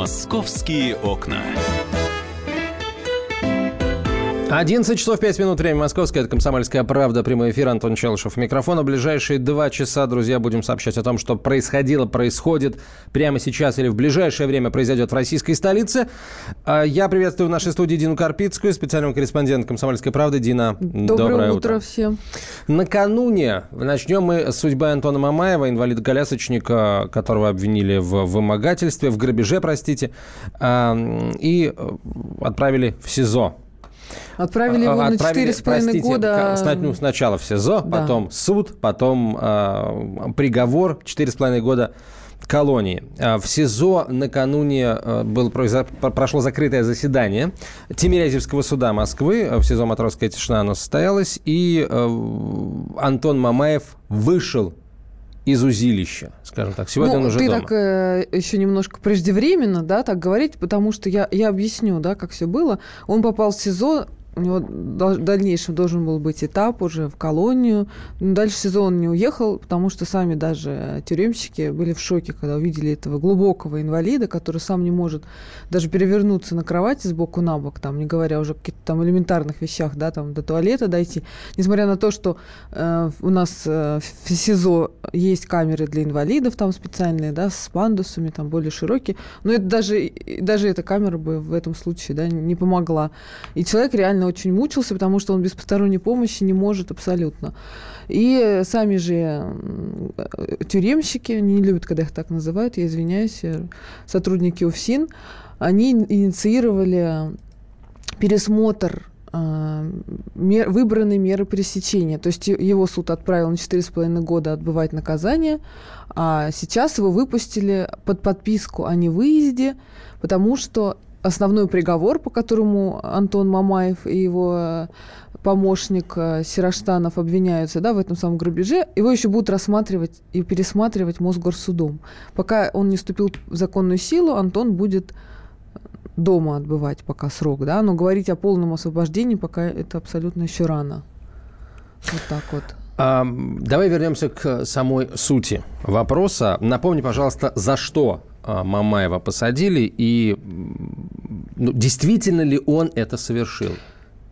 Московские окна. 11 часов 5 минут, время московское, это «Комсомольская правда», прямой эфир, Антон Челышев. Микрофон. В ближайшие два часа, друзья, будем сообщать о том, что происходило, происходит прямо сейчас или в ближайшее время произойдет в российской столице. А, я приветствую в нашей студии Дину Карпицкую, специального корреспондента «Комсомольской правды». Дина, доброе, доброе утро. утро всем. Накануне начнем мы с судьбы Антона Мамаева, инвалида-колясочника, которого обвинили в вымогательстве, в грабеже, простите, а, и отправили в СИЗО. Отправили его Отправили, на четыре с половиной года. Ну, сначала в СИЗО, да. потом суд, потом э, приговор четыре с половиной года колонии. А, в СИЗО накануне э, было, прошло закрытое заседание Тимирязевского суда Москвы. В СИЗО «Матросская тишина» оно состоялось. И э, Антон Мамаев вышел из узилища, скажем так. Сегодня ну, он уже ты дома. так э, еще немножко преждевременно, да, так говорить, потому что я, я объясню, да, как все было. Он попал в СИЗО у него в дальнейшем должен был быть этап уже в колонию. Но дальше сезон не уехал, потому что сами даже тюремщики были в шоке, когда увидели этого глубокого инвалида, который сам не может даже перевернуться на кровати сбоку на бок, там, не говоря уже о каких-то там элементарных вещах, да, там, до туалета дойти. Несмотря на то, что э, у нас э, в СИЗО есть камеры для инвалидов там специальные, да, с пандусами, там, более широкие, но это даже, даже эта камера бы в этом случае, да, не помогла. И человек реально очень мучился, потому что он без посторонней помощи не может абсолютно. И сами же тюремщики, они не любят, когда их так называют, я извиняюсь, э, сотрудники УФСИН, они инициировали пересмотр э, мер, выбранной меры пресечения. То есть его суд отправил на 4,5 года отбывать наказание, а сейчас его выпустили под подписку о невыезде, потому что основной приговор, по которому Антон Мамаев и его э, помощник э, Сираштанов обвиняются да, в этом самом грабеже, его еще будут рассматривать и пересматривать Мосгорсудом. Пока он не вступил в законную силу, Антон будет дома отбывать пока срок, да, но говорить о полном освобождении пока это абсолютно еще рано. Вот так вот. А, давай вернемся к самой сути вопроса. Напомни, пожалуйста, за что Мамаева посадили и ну, действительно ли он это совершил?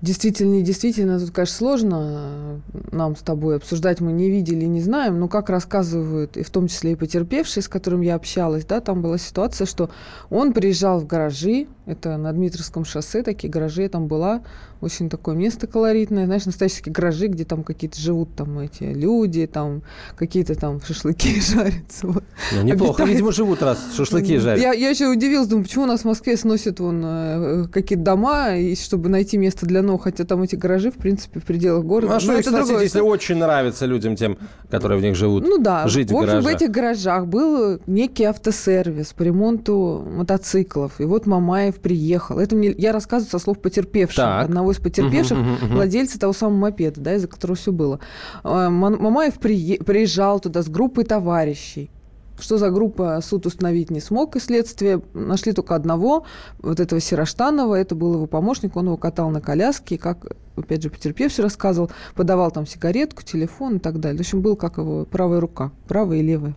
Действительно, не действительно, тут, конечно, сложно э, нам с тобой обсуждать, мы не видели, не знаем, но как рассказывают, и в том числе и потерпевшие, с которым я общалась, да, там была ситуация, что он приезжал в гаражи, это на Дмитровском шоссе, такие гаражи, я там была, очень такое место колоритное, знаешь, настоящие гаражи, где там какие-то живут там эти люди, там какие-то там шашлыки жарятся. Вот. Ну, неплохо, Обитает. видимо, живут раз шашлыки жарят. Я, я еще удивилась, думаю, почему у нас в Москве сносят вон э, какие-то дома, и чтобы найти место для новых, хотя там эти гаражи, в принципе, в пределах города. Ну, а что ну, это сносить, другое, если очень нравится людям, тем, которые в них живут, Ну да, жить в, в общем, гаражах. в этих гаражах был некий автосервис по ремонту мотоциклов, и вот Мамаев приехал. Это мне, я рассказываю со слов потерпевшего, так. одного из потерпевших, владельца того самого мопеда, да, из-за которого все было. А, Мамаев приезжал туда с группой товарищей. Что за группа суд установить не смог, и следствие нашли только одного, вот этого Сираштанова, это был его помощник, он его катал на коляске, и как, опять же, потерпевший рассказывал, подавал там сигаретку, телефон и так далее. В общем, был как его правая рука, правая и левая.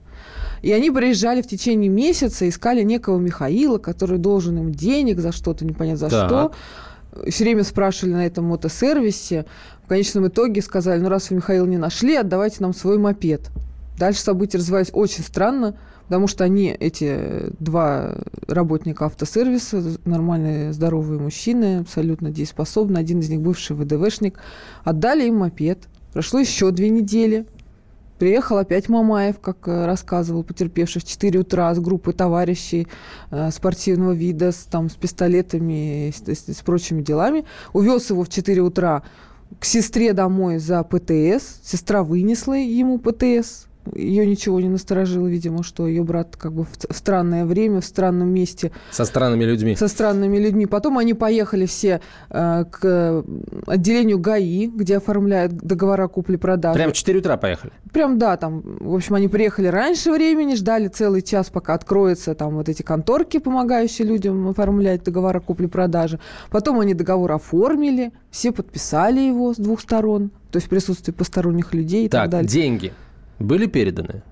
И они приезжали в течение месяца, искали некого Михаила, который должен им денег за что-то, непонятно за так. что все время спрашивали на этом мотосервисе. В конечном итоге сказали, ну раз вы Михаил не нашли, отдавайте нам свой мопед. Дальше события развивались очень странно, потому что они, эти два работника автосервиса, нормальные, здоровые мужчины, абсолютно дееспособны, один из них бывший ВДВшник, отдали им мопед. Прошло еще две недели. Приехал опять Мамаев, как э, рассказывал потерпевший, в 4 утра с группой товарищей э, спортивного вида, с, там, с пистолетами, с, с, с прочими делами. Увез его в 4 утра к сестре домой за ПТС. Сестра вынесла ему ПТС, ее ничего не насторожило, видимо, что ее брат как бы в, странное время, в странном месте. Со странными людьми. Со странными людьми. Потом они поехали все э, к отделению ГАИ, где оформляют договора купли-продажи. Прям в 4 утра поехали? Прям, да, там, в общем, они приехали раньше времени, ждали целый час, пока откроются там вот эти конторки, помогающие людям оформлять договора купли-продажи. Потом они договор оформили, все подписали его с двух сторон, то есть в присутствии посторонних людей и так, так далее. деньги были переданы?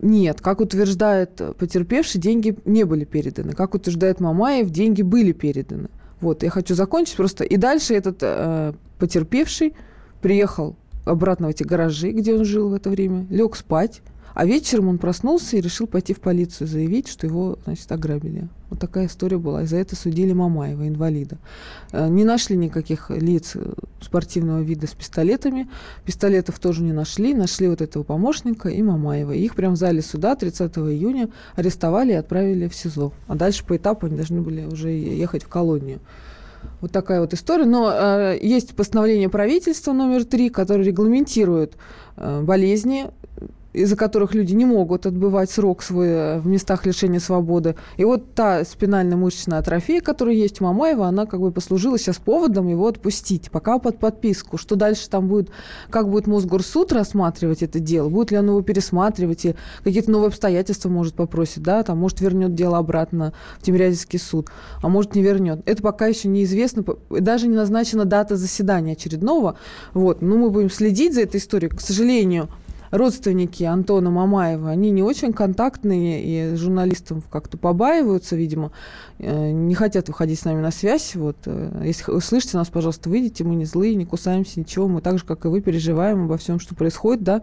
Нет, как утверждает потерпевший, деньги не были переданы. Как утверждает Мамаев, деньги были переданы. Вот, я хочу закончить просто. И дальше этот э, потерпевший приехал обратно в эти гаражи, где он жил в это время, лег спать, а вечером он проснулся и решил пойти в полицию заявить, что его, значит, ограбили. Вот такая история была. И за это судили Мамаева, инвалида. Э, не нашли никаких лиц э, спортивного вида с пистолетами. Пистолетов тоже не нашли. Нашли вот этого помощника и Мамаева. Их прямо в зале суда 30 июня арестовали и отправили в СИЗО. А дальше по этапу они должны были уже ехать в колонию. Вот такая вот история. Но э, есть постановление правительства номер три, которое регламентирует э, болезни из-за которых люди не могут отбывать срок свой э, в местах лишения свободы. И вот та спинально-мышечная атрофия, которая есть у Мамаева, она как бы послужила сейчас поводом его отпустить, пока под подписку. Что дальше там будет, как будет Мосгорсуд рассматривать это дело, будет ли он его пересматривать, и какие-то новые обстоятельства может попросить, да, там, может, вернет дело обратно в Тимирязевский суд, а может, не вернет. Это пока еще неизвестно, даже не назначена дата заседания очередного. Вот. Но мы будем следить за этой историей. К сожалению, родственники Антона Мамаева, они не очень контактные и журналистам как-то побаиваются, видимо, э, не хотят выходить с нами на связь. Вот, э, если слышите нас, пожалуйста, выйдите, мы не злые, не кусаемся, ничего, мы так же, как и вы, переживаем обо всем, что происходит, да,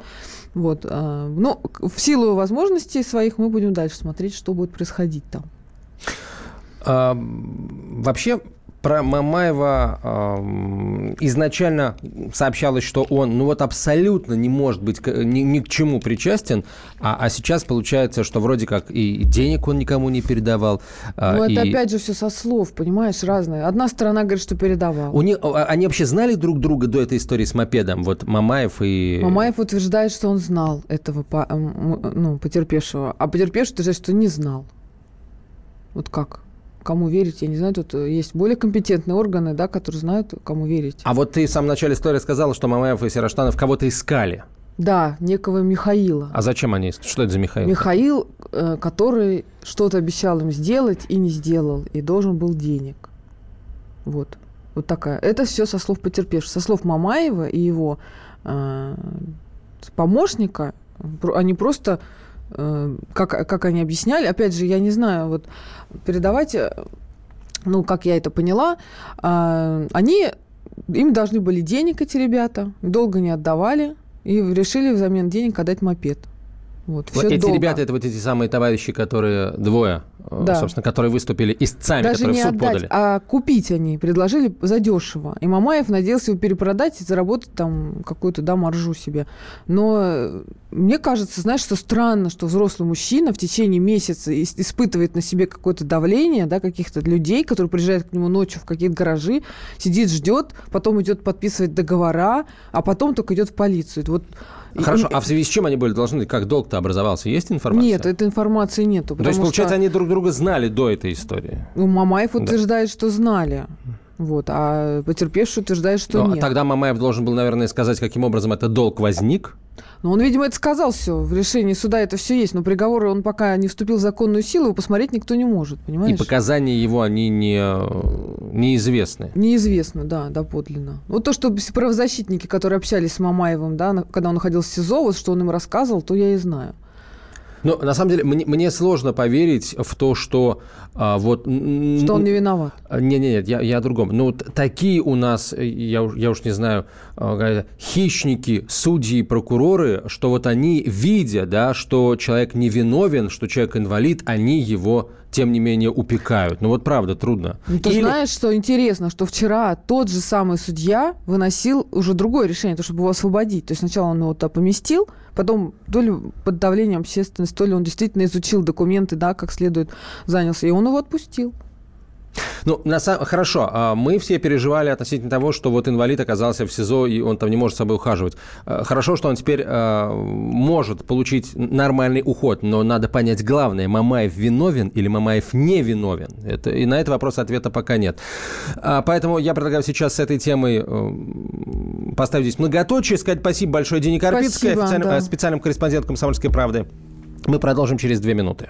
вот. Э, но в силу возможностей своих мы будем дальше смотреть, что будет происходить там. А, вообще, про Мамаева э, изначально сообщалось, что он, ну вот абсолютно не может быть ни, ни к чему причастен, а, а сейчас получается, что вроде как и денег он никому не передавал. А, ну и... это опять же все со слов, понимаешь, разное. Одна сторона говорит, что передавал. У них, а, они вообще знали друг друга до этой истории с мопедом? Вот Мамаев и... Мамаев утверждает, что он знал этого ну, потерпевшего, а потерпевший утверждает, что не знал. Вот как? Кому верить, я не знаю, тут э, есть более компетентные органы, да, которые знают, кому верить. А вот ты в самом начале истории сказала, что Мамаев и Сераштанов кого-то искали. Да, некого Михаила. А зачем они? Что это за Михаил? Михаил, э, который что-то обещал им сделать и не сделал, и должен был денег. Вот. Вот такая. Это все со слов потерпевшего. Со слов Мамаева и его э, помощника, они просто как, как они объясняли, опять же, я не знаю, вот передавать, э, ну, как я это поняла, э, они, им должны были денег эти ребята, долго не отдавали, и решили взамен денег отдать мопед. Вот, вот эти долго. ребята, это вот эти самые товарищи, которые двое, э, да. собственно, которые выступили истцами, Даже которые не в суд отдать, подали. а купить они предложили задешево. И Мамаев надеялся его перепродать и заработать там какую-то, да, маржу себе. Но э, мне кажется, знаешь, что странно, что взрослый мужчина в течение месяца испытывает на себе какое-то давление, да, каких-то людей, которые приезжают к нему ночью в какие-то гаражи, сидит, ждет, потом идет подписывать договора, а потом только идет в полицию. Вот Хорошо, а в связи с чем они были должны, как долг-то образовался? Есть информация? Нет, этой информации нету. То есть, получается, что... они друг друга знали до этой истории? Ну, Мамаев утверждает, да. что знали. Вот, а потерпевший утверждает, что Но, ну, а нет. Тогда Мамаев должен был, наверное, сказать, каким образом этот долг возник. Ну, он, видимо, это сказал все. В решении суда это все есть. Но приговоры он пока не вступил в законную силу, его посмотреть никто не может, понимаешь? И показания его, они не, неизвестны. Неизвестно, да, доподлинно. Вот то, что правозащитники, которые общались с Мамаевым, да, когда он находился в СИЗО, вот что он им рассказывал, то я и знаю. Но на самом деле мне, мне сложно поверить в то, что а, вот... Что он не виноват. Нет, нет, нет, я, я о другом. Ну, вот такие у нас, я, я уж не знаю, а, хищники, судьи прокуроры, что вот они, видя, да, что человек невиновен, что человек инвалид, они его тем не менее упекают. Ну вот правда, трудно. Ну, ты Или... знаешь, что интересно, что вчера тот же самый судья выносил уже другое решение, то, чтобы его освободить. То есть сначала он его туда поместил, потом то ли под давлением общественности, то ли он действительно изучил документы, да, как следует занялся, и он его отпустил. Ну, на самом... хорошо, а мы все переживали относительно того, что вот инвалид оказался в СИЗО, и он там не может с собой ухаживать. А, хорошо, что он теперь э, может получить нормальный уход, но надо понять главное, Мамаев виновен или Мамаев не виновен. Это, и на этот вопрос ответа пока нет. А, поэтому я предлагаю сейчас с этой темой э, поставить здесь многоточие, сказать спасибо большое Дине Карпицкой, спасибо, официальным, да. специальным корреспондентом «Комсомольской правды». Мы продолжим через две минуты.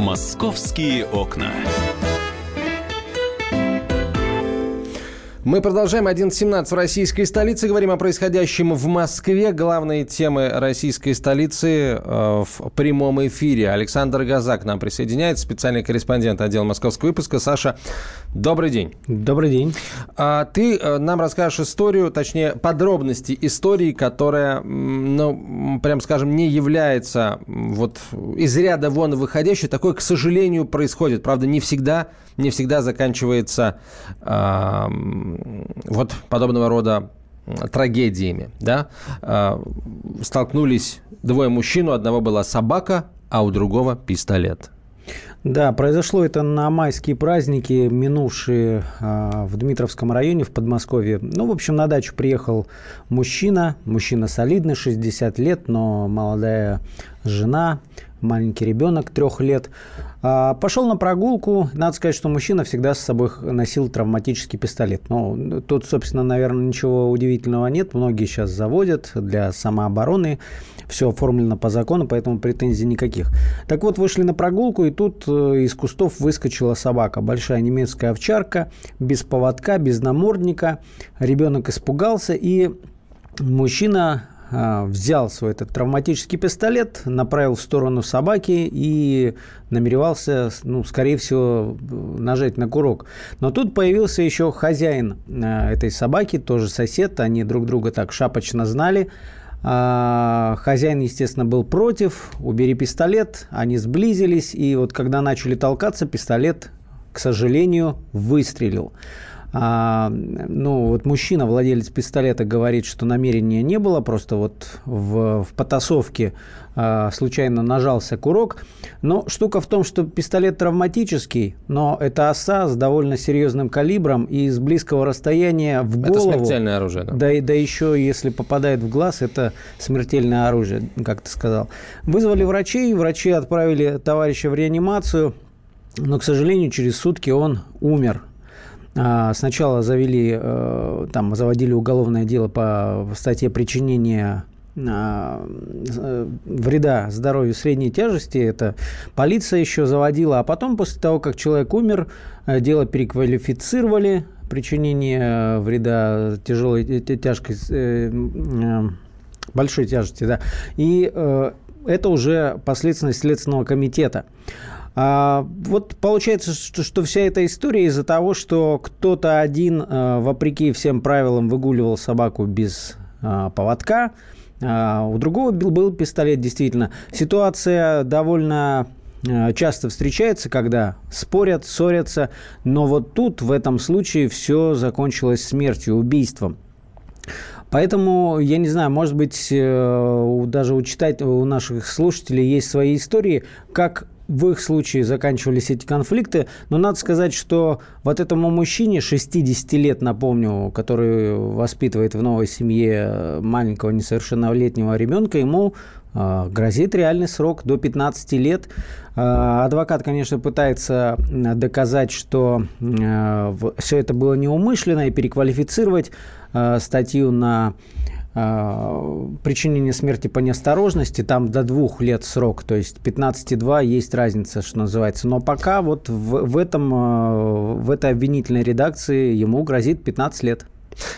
«Московские окна». Мы продолжаем 11.17 в российской столице. Говорим о происходящем в Москве. Главные темы российской столицы э, в прямом эфире. Александр Газак нам присоединяется, специальный корреспондент отдела московского выпуска. Саша, добрый день. Добрый день. А, ты э, нам расскажешь историю, точнее, подробности истории, которая, ну, прям скажем, не является вот из ряда вон выходящей. Такое, к сожалению, происходит. Правда, не всегда, не всегда заканчивается э, вот подобного рода трагедиями. Да? Э, столкнулись двое мужчин, у одного была собака, а у другого пистолет. Да, произошло это на майские праздники, минувшие э, в Дмитровском районе в Подмосковье. Ну, в общем, на дачу приехал мужчина, мужчина солидный, 60 лет, но молодая жена, маленький ребенок трех лет. А, пошел на прогулку. Надо сказать, что мужчина всегда с собой носил травматический пистолет. Ну, тут, собственно, наверное, ничего удивительного нет. Многие сейчас заводят для самообороны. Все оформлено по закону, поэтому претензий никаких. Так вот, вышли на прогулку, и тут э, из кустов выскочила собака. Большая немецкая овчарка, без поводка, без намордника. Ребенок испугался, и мужчина взял свой этот травматический пистолет, направил в сторону собаки и намеревался, ну, скорее всего, нажать на курок. Но тут появился еще хозяин а, этой собаки, тоже сосед, они друг друга так шапочно знали. А, хозяин, естественно, был против, убери пистолет, они сблизились, и вот когда начали толкаться, пистолет, к сожалению, выстрелил. А, ну, вот мужчина, владелец пистолета, говорит, что намерения не было, просто вот в, в потасовке а, случайно нажался курок. Но штука в том, что пистолет травматический, но это оса с довольно серьезным калибром и с близкого расстояния в голову. Это смертельное оружие. Да, да, да еще если попадает в глаз, это смертельное оружие, как ты сказал. Вызвали врачей, врачи отправили товарища в реанимацию, но, к сожалению, через сутки он умер сначала завели, э, там, заводили уголовное дело по статье причинения а, э, вреда здоровью средней тяжести, это полиция еще заводила, а потом, после того, как человек умер, э, дело переквалифицировали, причинение вреда тяжелой, тяжкой, большой тяжести, да, и это уже последственность Следственного комитета. А, вот получается, что, что вся эта история из-за того, что кто-то один, а, вопреки всем правилам, выгуливал собаку без а, поводка, а, у другого был, был пистолет, действительно. Ситуация довольно а, часто встречается, когда спорят, ссорятся, но вот тут, в этом случае, все закончилось смертью, убийством. Поэтому, я не знаю, может быть, э, даже у, читать, у наших слушателей есть свои истории, как в их случае заканчивались эти конфликты. Но надо сказать, что вот этому мужчине 60 лет, напомню, который воспитывает в новой семье маленького несовершеннолетнего ребенка, ему а, грозит реальный срок до 15 лет. А, адвокат, конечно, пытается доказать, что а, все это было неумышленно и переквалифицировать статью на а, причинение смерти по неосторожности, там до двух лет срок, то есть 15,2 есть разница, что называется. Но пока вот в, в, этом, а, в этой обвинительной редакции ему грозит 15 лет.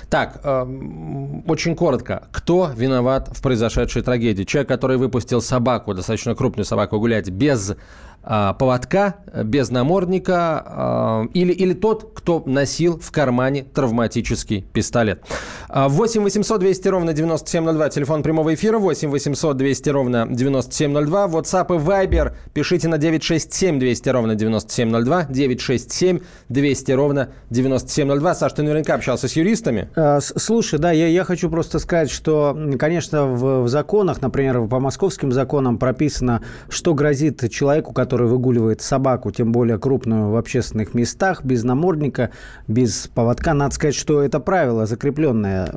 Так, э, очень коротко. Кто виноват в произошедшей трагедии? Человек, который выпустил собаку, достаточно крупную собаку, гулять без поводка, без намордника, э, или, или тот, кто носил в кармане травматический пистолет. 8 800 200 ровно 9702, телефон прямого эфира, 8 800 200 ровно 9702, WhatsApp и Viber пишите на 967 200 ровно 9702, 967 200 ровно 9702. Саш, ты наверняка общался с юристами? Э, слушай, да, я, я хочу просто сказать, что, конечно, в, в законах, например, по московским законам прописано, что грозит человеку, который который выгуливает собаку, тем более крупную, в общественных местах, без намордника, без поводка. Надо сказать, что это правило закрепленное.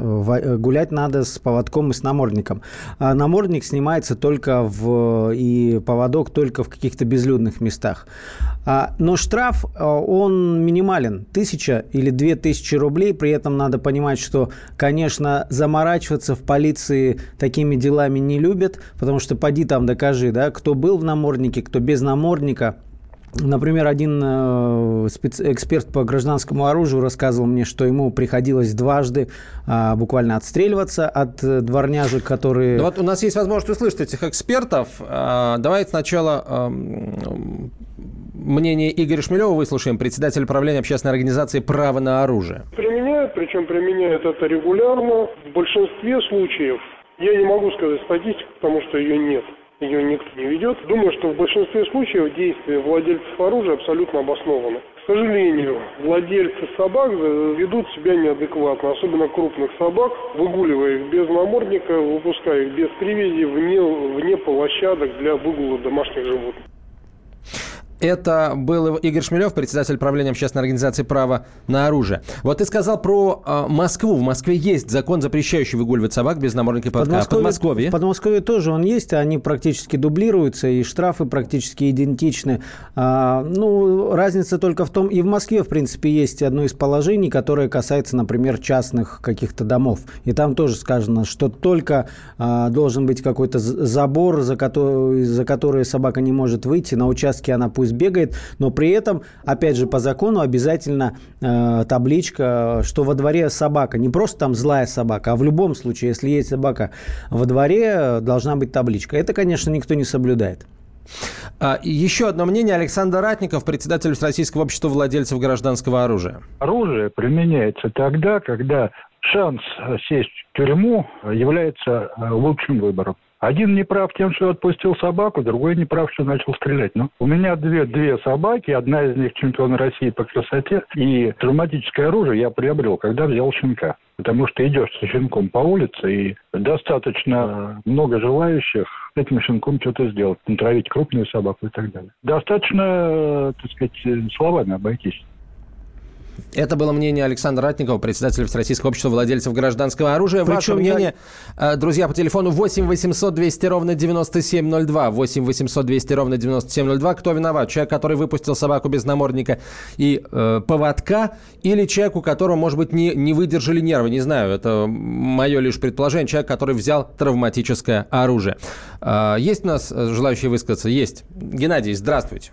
Гулять надо с поводком и с намордником. А намордник снимается только в... и поводок только в каких-то безлюдных местах. А, но штраф, он минимален. Тысяча или две тысячи рублей. При этом надо понимать, что, конечно, заморачиваться в полиции такими делами не любят, потому что поди там докажи, да, кто был в наморднике, кто без намордника. Например, один э, эксперт по гражданскому оружию рассказывал мне, что ему приходилось дважды а, буквально отстреливаться от э, дворняжек, которые... Ну вот у нас есть возможность услышать этих экспертов. А, давайте сначала мнение Игоря Шмелева выслушаем, председатель правления общественной организации «Право на оружие». Применяют, причем применяют это регулярно. В большинстве случаев, я не могу сказать статистику, потому что ее нет ее никто не ведет. Думаю, что в большинстве случаев действия владельцев оружия абсолютно обоснованы. К сожалению, владельцы собак ведут себя неадекватно, особенно крупных собак, выгуливая их без намордника, выпуская их без привязи вне, вне площадок для выгула домашних животных. Это был Игорь Шмелев, председатель правления общественной организации «Право на оружие». Вот ты сказал про э, Москву. В Москве есть закон, запрещающий выгуливать собак без намордника и поводка. Подмосковье, а Подмосковье? В Подмосковье тоже он есть, они практически дублируются, и штрафы практически идентичны. А, ну, разница только в том, и в Москве, в принципе, есть одно из положений, которое касается, например, частных каких-то домов. И там тоже сказано, что только а, должен быть какой-то забор, за который, за который собака не может выйти, на участке она пусть бегает, но при этом, опять же, по закону обязательно э, табличка, что во дворе собака. Не просто там злая собака, а в любом случае, если есть собака во дворе, должна быть табличка. Это, конечно, никто не соблюдает. А, еще одно мнение. Александр Ратников, председатель Российского общества владельцев гражданского оружия. Оружие применяется тогда, когда шанс сесть в тюрьму является э, лучшим выбором. Один не прав тем, что отпустил собаку, другой не прав, что начал стрелять. Ну, у меня две, две собаки, одна из них чемпион России по красоте, и травматическое оружие я приобрел, когда взял щенка. Потому что идешь со щенком по улице, и достаточно много желающих этим щенком что-то сделать, натравить крупную собаку и так далее. Достаточно, так сказать, словами обойтись. Это было мнение Александра Ратникова, председателя Всероссийского общества владельцев гражданского оружия. Причем Ваше мнение, я... Э, друзья, по телефону 8 800 200 ровно 9702. 8 800 200 ровно 9702. Кто виноват? Человек, который выпустил собаку без намордника и э, поводка, или человек, у которого, может быть, не, не выдержали нервы? Не знаю, это мое лишь предположение. Человек, который взял травматическое оружие. Э, есть у нас желающие высказаться? Есть. Геннадий, здравствуйте.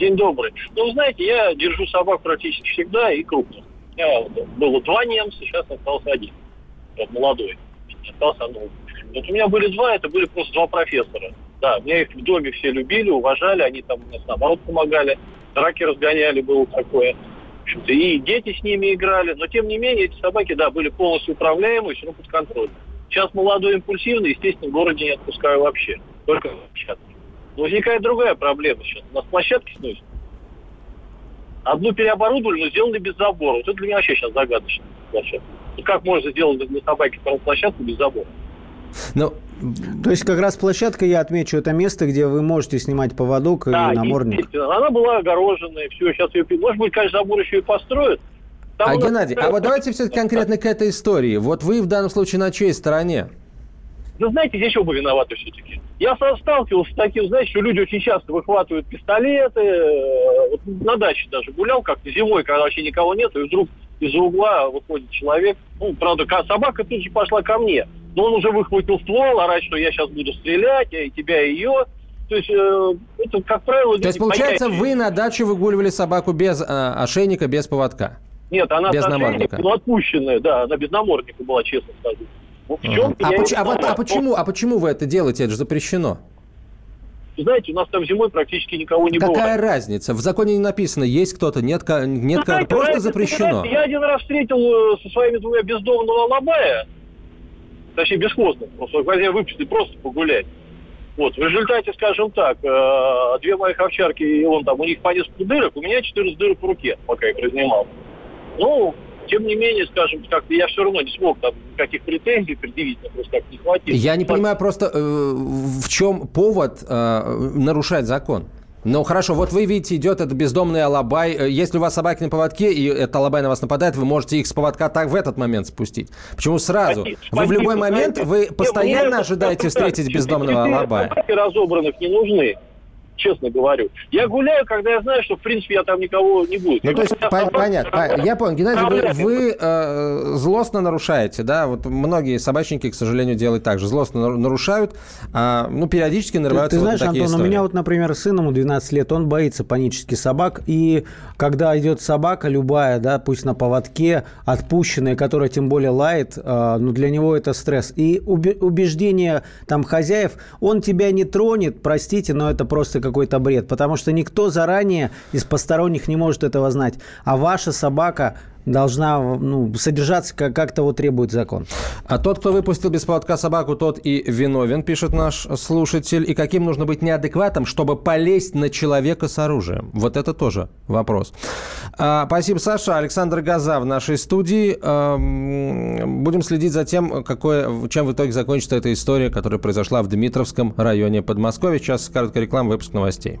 День добрый. Ну, знаете, я держу собак практически всегда и крупных. У меня было два немца, сейчас остался один. Вот, молодой. Остался ну, вот у меня были два, это были просто два профессора. Да, меня их в доме все любили, уважали, они там мне наоборот помогали, драки разгоняли, было такое. В общем-то, и дети с ними играли, но тем не менее эти собаки, да, были полностью управляемые, все равно под контролем. Сейчас молодой импульсивный, естественно, в городе не отпускаю вообще, только но возникает другая проблема сейчас. У нас площадки сносят. Одну переоборудовали, но сделали без забора. Вот это для меня вообще сейчас загадочно. Площадка. И как можно сделать для собаки площадку без забора? Ну, то есть как раз площадка, я отмечу, это место, где вы можете снимать поводок да, и намордник. Она была огороженная, все, сейчас ее, может быть, конечно, забор еще и построят. Там а, Геннадий, а вот давайте все-таки конкретно к этой истории. Вот вы в данном случае на чьей стороне? Да знаете, здесь оба виноваты все-таки. Я сталкивался с таким, знаете, что люди очень часто выхватывают пистолеты. Э, вот на даче даже гулял как-то зимой, когда вообще никого нет, и вдруг из-за угла выходит человек. Ну, правда, собака тут же пошла ко мне. Но он уже выхватил ствол, орать, что я сейчас буду стрелять, и тебя, и ее. То есть, э, это, как правило... То есть, получается, вы на даче выгуливали собаку без э, ошейника, без поводка? Нет, она без намордника. но отпущенная, да, она без намордника была, честно сказать. В чем а, поч- а, вот, а, почему, а почему вы это делаете? Это же запрещено. Знаете, у нас там зимой практически никого не Какая бывает. Какая разница? В законе не написано, есть кто-то, нет, нет знаете, просто знаете, запрещено. Знаете, я один раз встретил э, со своими двумя бездомного лобая, точнее бесхозных, просто хотя выпустили просто погулять. Вот, в результате, скажем так, э, две моих овчарки, и он там, у них по несколько дырок, у меня 14 дырок в руке, пока я их разнимал. Ну, тем не менее, скажем, как я все равно не смог там никаких претензий предъявить, мне просто как не хватило. Я не понимаю просто, э, в чем повод э, нарушать закон? Ну хорошо, вот вы видите, идет этот бездомный алабай. Э, если у вас собаки на поводке, и этот алабай на вас нападает, вы можете их с поводка так в этот момент спустить. Почему сразу? Спасибо, вы в любой спасибо, момент, знаете, вы постоянно ожидаете встретить так. бездомного алабая. разобранных не нужны, честно говорю. Я гуляю, когда я знаю, что, в принципе, я там никого не будет. Ну, то есть, пон- понятно. По- Я понял. Геннадий, вы, вы, э, злостно нарушаете, да? Вот многие собачники, к сожалению, делают так же. Злостно нар- нарушают, а, ну, периодически Ты, нарываются ты вот на знаешь, такие Антон, у истории. меня вот, например, сын ему 12 лет, он боится панически собак, и когда идет собака любая, да, пусть на поводке, отпущенная, которая тем более лает, э, ну, для него это стресс. И убе- убеждение там хозяев, он тебя не тронет, простите, но это просто какой-то бред, потому что никто заранее из посторонних не может этого знать. А ваша собака должна ну, содержаться, как- как того требует закон. А тот, кто выпустил без поводка собаку, тот и виновен, пишет наш слушатель. И каким нужно быть неадекватом, чтобы полезть на человека с оружием? Вот это тоже вопрос. А, спасибо, Саша. Александр Газа в нашей студии. Ам, Будем следить за тем, какое, чем в итоге закончится эта история, которая произошла в Дмитровском районе Подмосковья. Сейчас короткая реклама, выпуск новостей.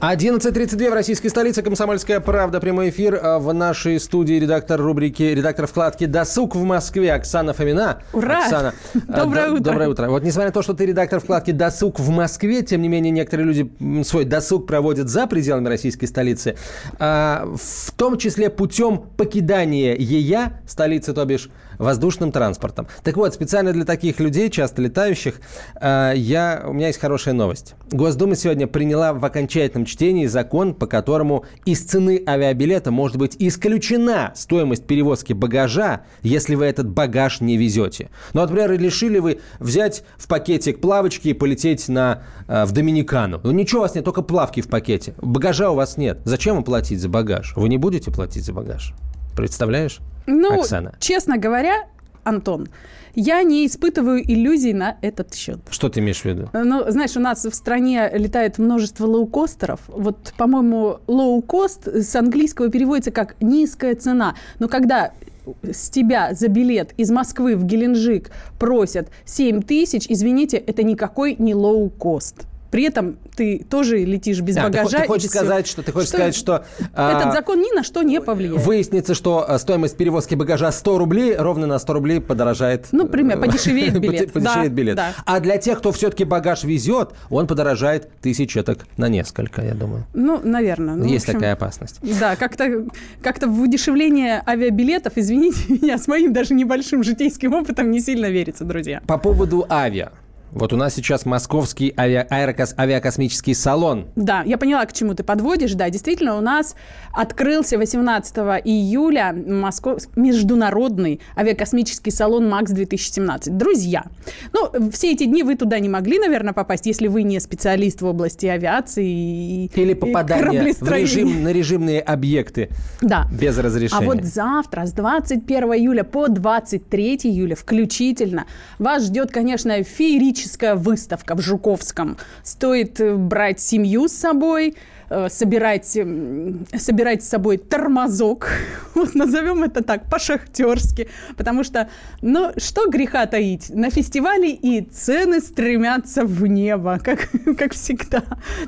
11.32 в российской столице. Комсомольская правда. Прямой эфир. А В нашей студии редактор рубрики, редактор вкладки «Досуг в Москве» Оксана Фомина. Ура! Оксана, а, Доброе д- утро. Доброе утро. Вот несмотря на то, что ты редактор вкладки «Досуг в Москве», тем не менее некоторые люди свой досуг проводят за пределами российской столицы. А, в том числе путем покидания ЕЯ, столицы, то бишь, воздушным транспортом. Так вот, специально для таких людей, часто летающих, а, я, у меня есть хорошая новость. Госдума сегодня приняла в окончательном чтении закон, по которому из цены авиабилета может быть исключена стоимость перевозки багажа, если вы этот багаж не везете. Ну, например, решили вы взять в пакетик плавочки и полететь на, э, в Доминикану. Ну, ничего у вас нет, только плавки в пакете. Багажа у вас нет. Зачем вам платить за багаж? Вы не будете платить за багаж. Представляешь? Ну, Оксана. честно говоря, Антон, я не испытываю иллюзий на этот счет. Что ты имеешь в виду? Ну, знаешь, у нас в стране летает множество лоукостеров. Вот, по-моему, low cost с английского переводится как низкая цена. Но когда с тебя за билет из Москвы в Геленджик просят 7 тысяч, извините, это никакой не лоукост. При этом ты тоже летишь без А, ты, багажа. ты и хочешь без всего. сказать, что ты хочешь сказать, что а, Этот закон ни на что не повлияет. выяснится, что а, стоимость перевозки багажа 100 рублей, ровно на 100 рублей подорожает. Ну, например, э, подешевеет билет. Подешевеет Да, билет. да. А для тех, кто все-таки багаж везет, он подорожает тысячеток на несколько, я думаю. Ну, наверное. Ну, Есть общем, такая опасность. Да, как-то как в удешевление авиабилетов, извините меня, с моим даже небольшим житейским опытом не сильно верится, друзья. По поводу авиа. Вот у нас сейчас московский авиа- аэрокос- авиакосмический салон. Да, я поняла, к чему ты подводишь. Да, действительно, у нас открылся 18 июля Москов... международный авиакосмический салон МАКС-2017. Друзья, ну, все эти дни вы туда не могли, наверное, попасть, если вы не специалист в области авиации и Или и попадание в режим, на режимные объекты Да. без разрешения. А вот завтра, с 21 июля по 23 июля включительно, вас ждет, конечно, феерическая выставка в Жуковском. Стоит э, брать семью с собой, собирать, м, собирать с собой тормозок, вот назовем это так, по-шахтерски, потому что, ну, что греха таить, на фестивале и цены стремятся в небо, как, как всегда.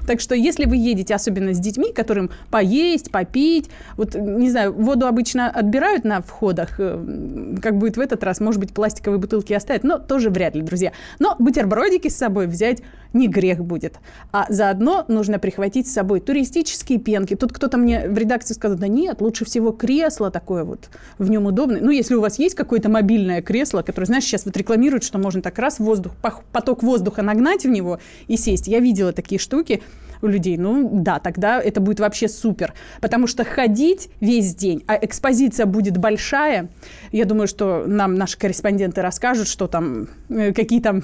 Так что, если вы едете, особенно с детьми, которым поесть, попить, вот, не знаю, воду обычно отбирают на входах, э, как будет в этот раз, может быть, пластиковые бутылки оставят, но тоже вряд ли, друзья. Но бутербродики с собой взять не грех будет. А заодно нужно прихватить с собой ту туристические пенки. Тут кто-то мне в редакции сказал, да нет, лучше всего кресло такое вот, в нем удобное. Ну, если у вас есть какое-то мобильное кресло, которое, знаешь, сейчас вот рекламируют, что можно так раз воздух, поток воздуха нагнать в него и сесть. Я видела такие штуки у людей, ну да, тогда это будет вообще супер. Потому что ходить весь день, а экспозиция будет большая, я думаю, что нам наши корреспонденты расскажут, что там, э, какие там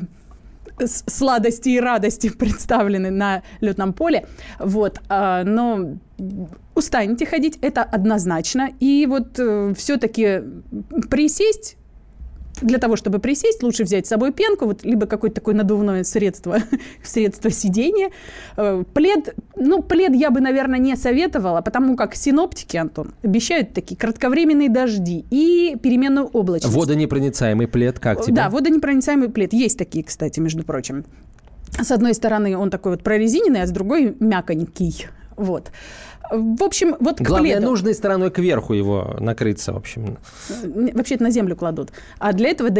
сладости и радости представлены на летном поле. Вот. А, но устанете ходить, это однозначно. И вот э, все-таки присесть для того, чтобы присесть, лучше взять с собой пенку, вот, либо какое-то такое надувное средство, средство сидения. Э, плед, ну, плед я бы, наверное, не советовала, потому как синоптики, Антон, обещают такие кратковременные дожди и переменную облачность. Водонепроницаемый плед, как тебе? Да, водонепроницаемый плед. Есть такие, кстати, между прочим. С одной стороны он такой вот прорезиненный, а с другой мяконький. Вот. В общем, вот Главное, к пледу. нужной стороной кверху его накрыться, в общем. Вообще-то на землю кладут. А для этого,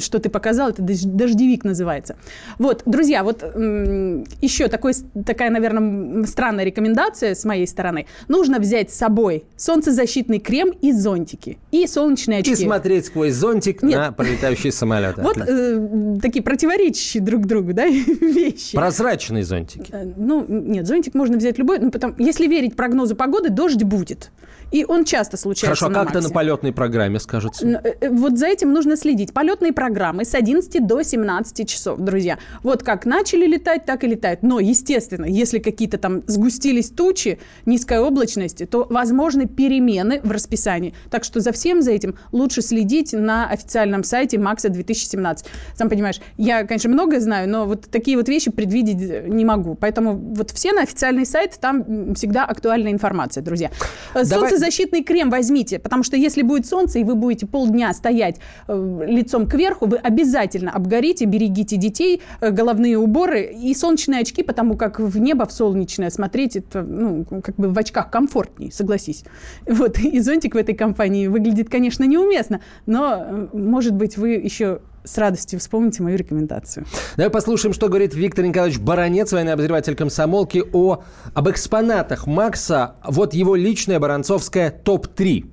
что ты показал, это дождевик называется. Вот, друзья, вот еще такой, такая, наверное, странная рекомендация с моей стороны. Нужно взять с собой солнцезащитный крем и зонтики. И солнечные очки. И смотреть сквозь зонтик Нет. на пролетающие самолеты. Вот э, такие противоречащие друг другу да, вещи. Прозрачные зонтики. Э, ну, нет, зонтик можно взять любой. Ну, потом, если верить прогнозу прогнозу погоды дождь будет. И он часто случается Хорошо, а как это на полетной программе скажется? Э, э, вот за этим нужно следить. Полетные программы с 11 до 17 часов, друзья. Вот как начали летать, так и летают. Но, естественно, если какие-то там сгустились тучи, низкая облачность, то возможны перемены в расписании. Так что за всем за этим лучше следить на официальном сайте Макса 2017. Сам понимаешь, я, конечно, многое знаю, но вот такие вот вещи предвидеть не могу. Поэтому вот все на официальный сайт, там всегда актуальная информация, друзья. Давай... Солнце солнцезащитный крем возьмите, потому что если будет солнце, и вы будете полдня стоять э, лицом кверху, вы обязательно обгорите, берегите детей, э, головные уборы и солнечные очки, потому как в небо, в солнечное смотреть, это, ну, как бы в очках комфортнее, согласись. Вот, и зонтик в этой компании выглядит, конечно, неуместно, но, э, может быть, вы еще с радостью вспомните мою рекомендацию. Давай послушаем, что говорит Виктор Николаевич Баранец, военный обозреватель комсомолки, о, об экспонатах Макса. Вот его личная баранцовская топ-3.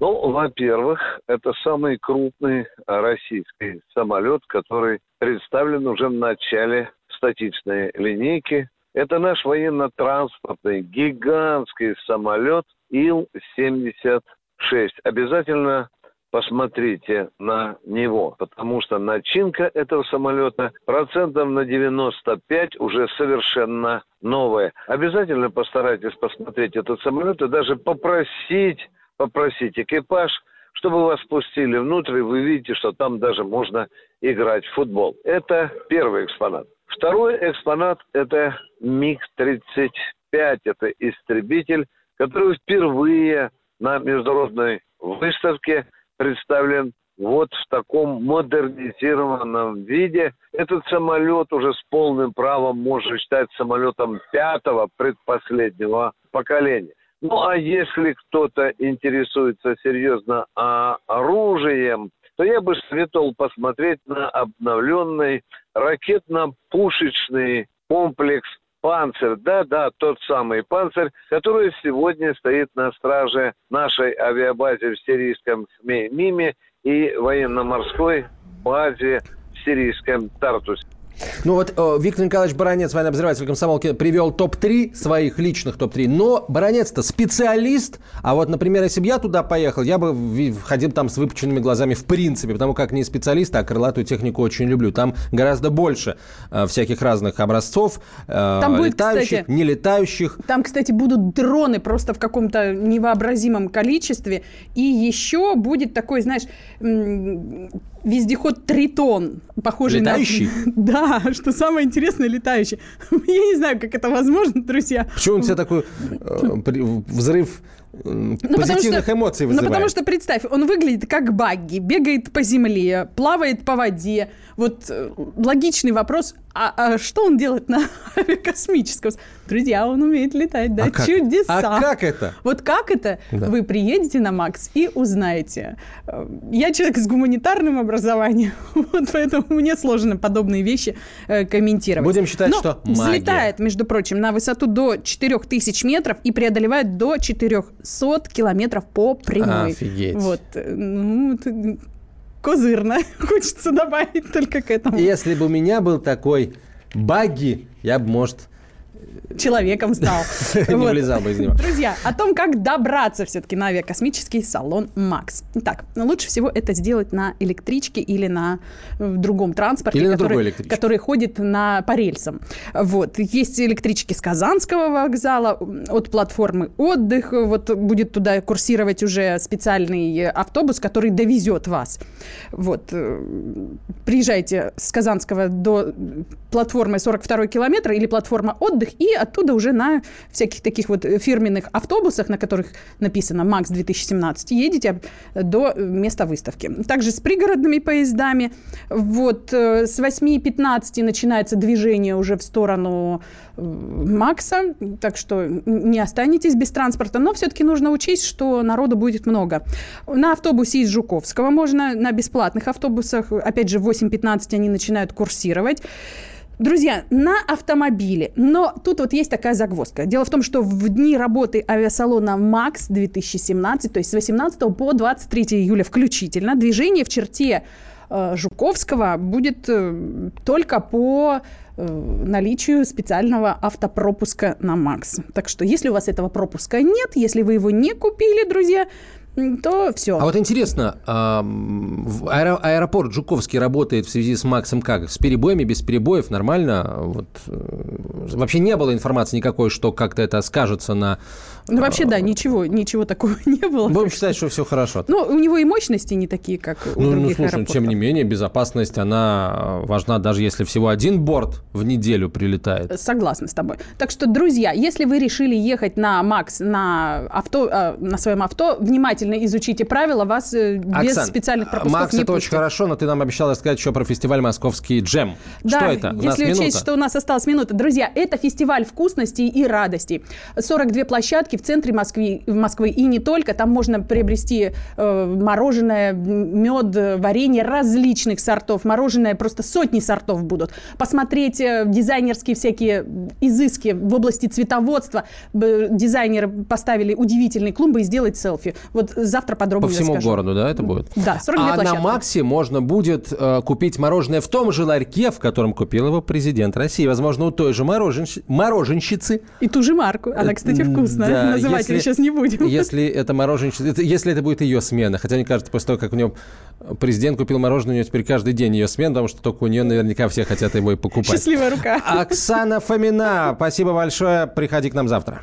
Ну, во-первых, это самый крупный российский самолет, который представлен уже в начале статичной линейки. Это наш военно-транспортный гигантский самолет Ил-76. Обязательно посмотрите на него, потому что начинка этого самолета процентов на 95 уже совершенно новая. Обязательно постарайтесь посмотреть этот самолет и даже попросить, попросить экипаж, чтобы вас спустили внутрь, и вы видите, что там даже можно играть в футбол. Это первый экспонат. Второй экспонат – это МиГ-35. Это истребитель, который впервые на международной выставке – представлен вот в таком модернизированном виде. Этот самолет уже с полным правом можно считать самолетом пятого предпоследнего поколения. Ну а если кто-то интересуется серьезно оружием, то я бы советовал посмотреть на обновленный ракетно-пушечный комплекс Панцирь, да-да, тот самый Панцирь, который сегодня стоит на страже нашей авиабазе в сирийском Миме и военно-морской базе в сирийском Тартусе. Ну вот э, Виктор Николаевич Баранец, военный обозреватель комсомолки, привел топ-3 своих личных топ-3. Но Баранец-то специалист. А вот, например, если бы я туда поехал, я бы ходил там с выпученными глазами в принципе. Потому как не специалист, а крылатую технику очень люблю. Там гораздо больше э, всяких разных образцов. Э, там будет, летающих, кстати, не летающих. Там, кстати, будут дроны просто в каком-то невообразимом количестве. И еще будет такой, знаешь, вездеход Тритон, похожий летающий? на... Да, что самое интересное, летающий. Я не знаю, как это возможно, друзья. Почему он себя такой э, взрыв м, позитивных эмоций Ну, вызывает. потому что, представь, он выглядит как багги, бегает по земле, плавает по воде. Вот э, логичный вопрос, а, а что он делает на авиакосмическом? Друзья, он умеет летать, да? А как? Чудеса. А как это? Вот как это? Да. Вы приедете на МАКС и узнаете. Я человек с гуманитарным образованием, вот поэтому мне сложно подобные вещи э, комментировать. Будем считать, Но что магия. взлетает, между прочим, на высоту до 4000 метров и преодолевает до 400 километров по прямой. Офигеть. Вот. э, Ну, это козырно. Хочется добавить только к этому. Если бы у меня был такой багги, я бы, может, Человеком стал. не Вот. вылезал бы из него. Друзья, о том, как добраться все-таки на авиакосмический салон МАКС. Итак, ну, лучше всего это сделать на электричке или на э, другом транспорте, Или который, который ходит на, по рельсам. Вот. Есть электрички с Казанского вокзала, от платформы «Отдых». Вот будет туда курсировать уже специальный э, автобус, который довезет вас. Вот. э, Приезжайте с Казанского до платформы 42 километр или платформа «Отдых», и оттуда уже на всяких таких вот фирменных автобусах, на которых написано «МАКС 2017», едете до места выставки. Также с пригородными поездами. Вот э, с 8.15 начинается движение уже в сторону э, МАКСа, так что не останетесь без транспорта, но все-таки нужно учесть, что народу будет много. На автобусе из Жуковского можно, на бесплатных автобусах, опять же, в 8.15 они начинают курсировать. Друзья, на автомобиле. Но тут вот есть такая загвоздка. Дело в том, что в дни работы авиасалона МАКС 2017, то есть с 18 по 23 июля включительно, движение в черте э, Жуковского будет э, только по э, наличию специального автопропуска на МАКС. Так что если у вас этого пропуска нет, если вы его не купили, друзья, то все. А вот интересно, аэро- аэропорт Жуковский работает в связи с Максом как? С перебоями, без перебоев, нормально? Вот, э, вообще не было информации никакой, что как-то это скажется на... Ну, вообще, да, ничего, ничего такого не было. Будем считать, что все хорошо. Ну, у него и мощности не такие, как у Ну, ну, других слушай, аэропортов. тем не менее, безопасность, она важна, даже если всего один борт в неделю прилетает. Согласна с тобой. Так что, друзья, если вы решили ехать на МАКС на, авто, э, на своем авто, внимательно изучите правила, вас э, без Оксан, специальных пропусков Макс, не это очень пустят. хорошо, но ты нам обещала сказать еще про фестиваль «Московский джем». Да, что это? У если учесть, минута. что у нас осталась минута. Друзья, это фестиваль вкусностей и радостей. 42 площадки в центре Москвы, Москвы и не только. Там можно приобрести э, мороженое, мед, варенье различных сортов. Мороженое просто сотни сортов будут. Посмотреть э, дизайнерские всякие изыски в области цветоводства. Дизайнеры поставили удивительные клумбы и сделать селфи. Вот завтра По подробнее всему расскажу. городу, да, это будет? Да, 42 А площадки. на Максе можно будет э, купить мороженое в том же ларьке, в котором купил его президент России. Возможно, у той же мороженщ- мороженщицы. И ту же марку. Она, кстати, вкусная. Да, Называть ее если- сейчас не будем. Если это мороженщица, если это будет ее смена. Хотя мне кажется, после того, как у него президент купил мороженое, у нее теперь каждый день ее смена, потому что только у нее наверняка все хотят его и покупать. Счастливая рука. Оксана Фомина, спасибо большое. Приходи к нам завтра.